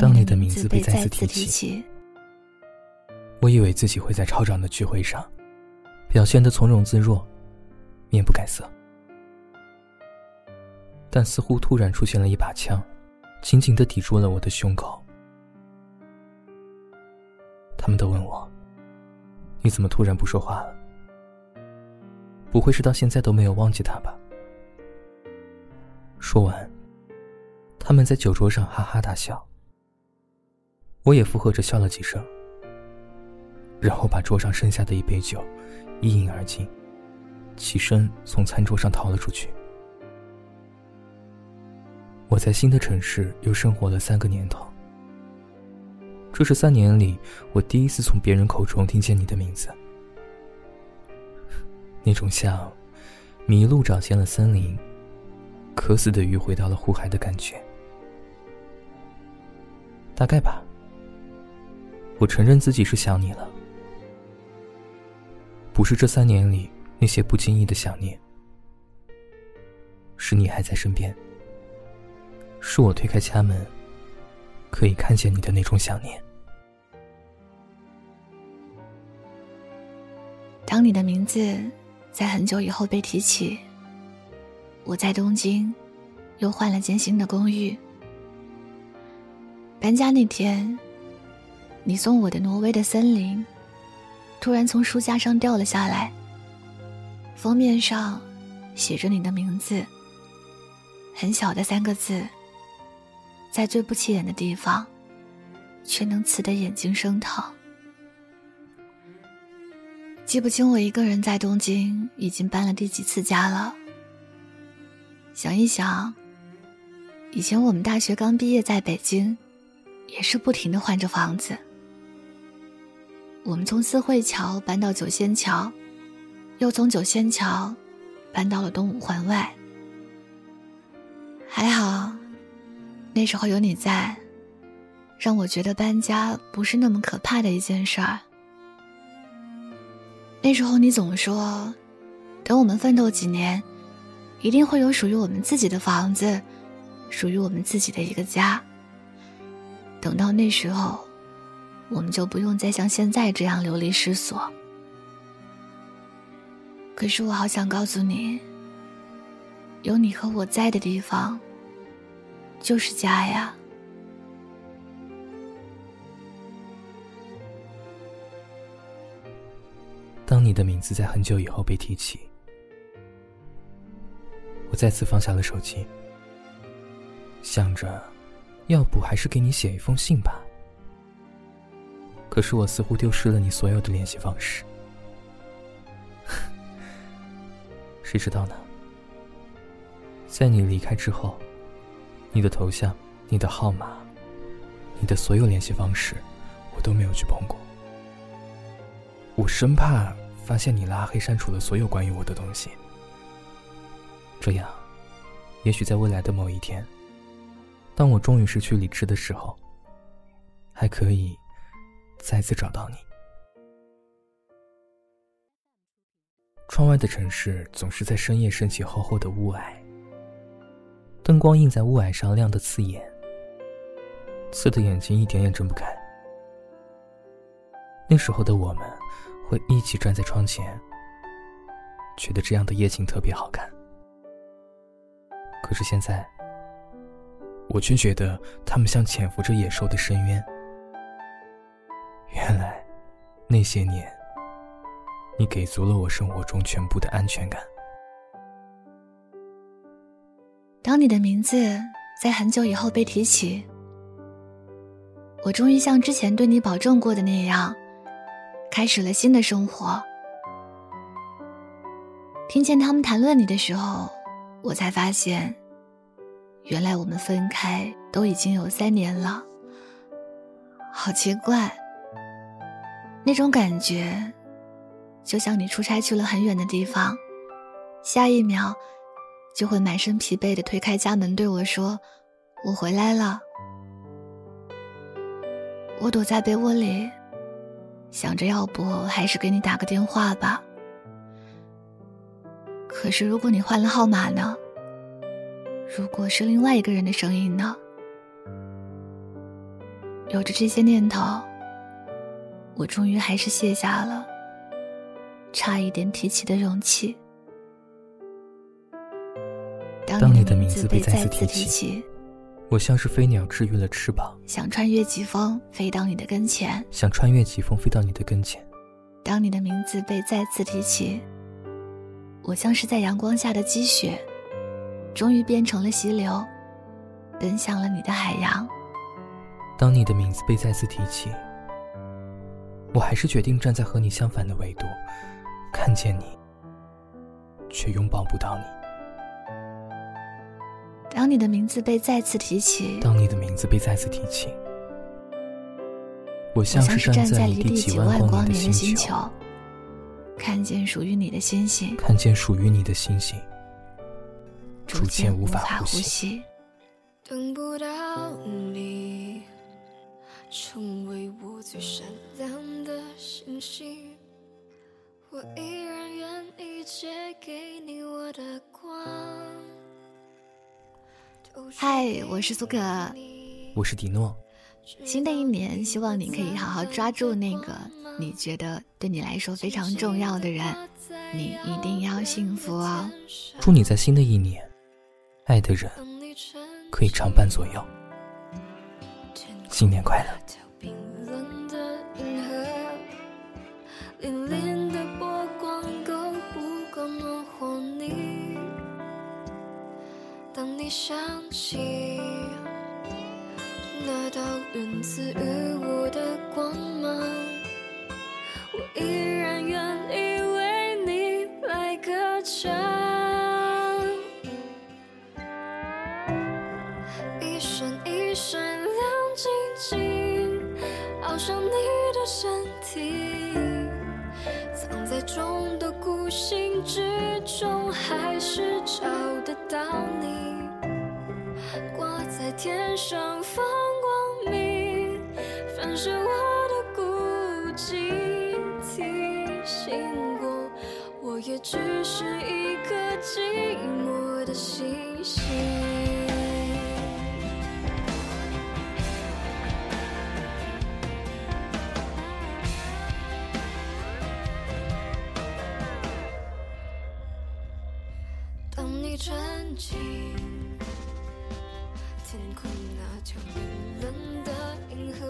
当你的名字被再次提起，我以为自己会在超长的聚会上表现的从容自若，面不改色。但似乎突然出现了一把枪，紧紧的抵住了我的胸口。他们都问我：“你怎么突然不说话了？不会是到现在都没有忘记他吧？”说完，他们在酒桌上哈哈大笑。我也附和着笑了几声，然后把桌上剩下的一杯酒一饮而尽，起身从餐桌上逃了出去。我在新的城市又生活了三个年头，这是三年里我第一次从别人口中听见你的名字，那种像迷路找见了森林，渴死的鱼回到了湖海的感觉，大概吧。我承认自己是想你了，不是这三年里那些不经意的想念，是你还在身边，是我推开家门可以看见你的那种想念。当你的名字在很久以后被提起，我在东京又换了间新的公寓。搬家那天。你送我的挪威的森林，突然从书架上掉了下来。封面上写着你的名字，很小的三个字，在最不起眼的地方，却能刺得眼睛生疼。记不清我一个人在东京已经搬了第几次家了。想一想，以前我们大学刚毕业在北京，也是不停的换着房子。我们从四惠桥搬到九仙桥，又从九仙桥搬到了东五环外。还好，那时候有你在，让我觉得搬家不是那么可怕的一件事儿。那时候你总说，等我们奋斗几年，一定会有属于我们自己的房子，属于我们自己的一个家。等到那时候。我们就不用再像现在这样流离失所。可是我好想告诉你，有你和我在的地方，就是家呀。当你的名字在很久以后被提起，我再次放下了手机，想着，要不还是给你写一封信吧。可是我似乎丢失了你所有的联系方式，谁知道呢？在你离开之后，你的头像、你的号码、你的所有联系方式，我都没有去碰过。我生怕发现你拉黑、删除了所有关于我的东西，这样，也许在未来的某一天，当我终于失去理智的时候，还可以。再次找到你。窗外的城市总是在深夜升起厚厚的雾霭，灯光映在雾霭上，亮得刺眼，刺的眼睛一点也睁不开。那时候的我们，会一起站在窗前，觉得这样的夜景特别好看。可是现在，我却觉得他们像潜伏着野兽的深渊。那些年，你给足了我生活中全部的安全感。当你的名字在很久以后被提起，我终于像之前对你保证过的那样，开始了新的生活。听见他们谈论你的时候，我才发现，原来我们分开都已经有三年了，好奇怪。那种感觉，就像你出差去了很远的地方，下一秒就会满身疲惫的推开家门对我说：“我回来了。”我躲在被窝里，想着要不还是给你打个电话吧。可是如果你换了号码呢？如果是另外一个人的声音呢？有着这些念头，我终于还是卸下了差一点提起的勇气。当你的名字被再次提起，我像是飞鸟治愈了翅膀，想穿越疾风飞到你的跟前，想穿越疾风飞到你的跟前。当你的名字被再次提起，我像是在阳光下的积雪，终于变成了溪流，奔向了你的海洋。当你的名字被再次提起，我还是决定站在和你相反的维度，看见你，却拥抱不到你。当你的名字被再次提起，当你的名字被再次提起，我像是站在离地几万光年的星球，看见属于你的星星，看见属于你的星星，逐渐无法呼吸。等不到你，成为我最闪亮的星星，我依然愿意借给你我的光。嗨，我是苏可，我是迪诺。新的一年，希望你可以好好抓住那个你觉得对你来说非常重要的人，你一定要幸福哦！祝你在新的一年，爱的人可以常伴左右。新年快乐！想起那道源自于我的光芒，我依然愿意为你来歌唱。一闪一闪亮静静，好像你的身体，藏在众多孤星之中，还是找得到你。挂在天上放光明，反射我的孤寂，提醒我，我也只是一颗寂寞的星星。那条冰冷的银河，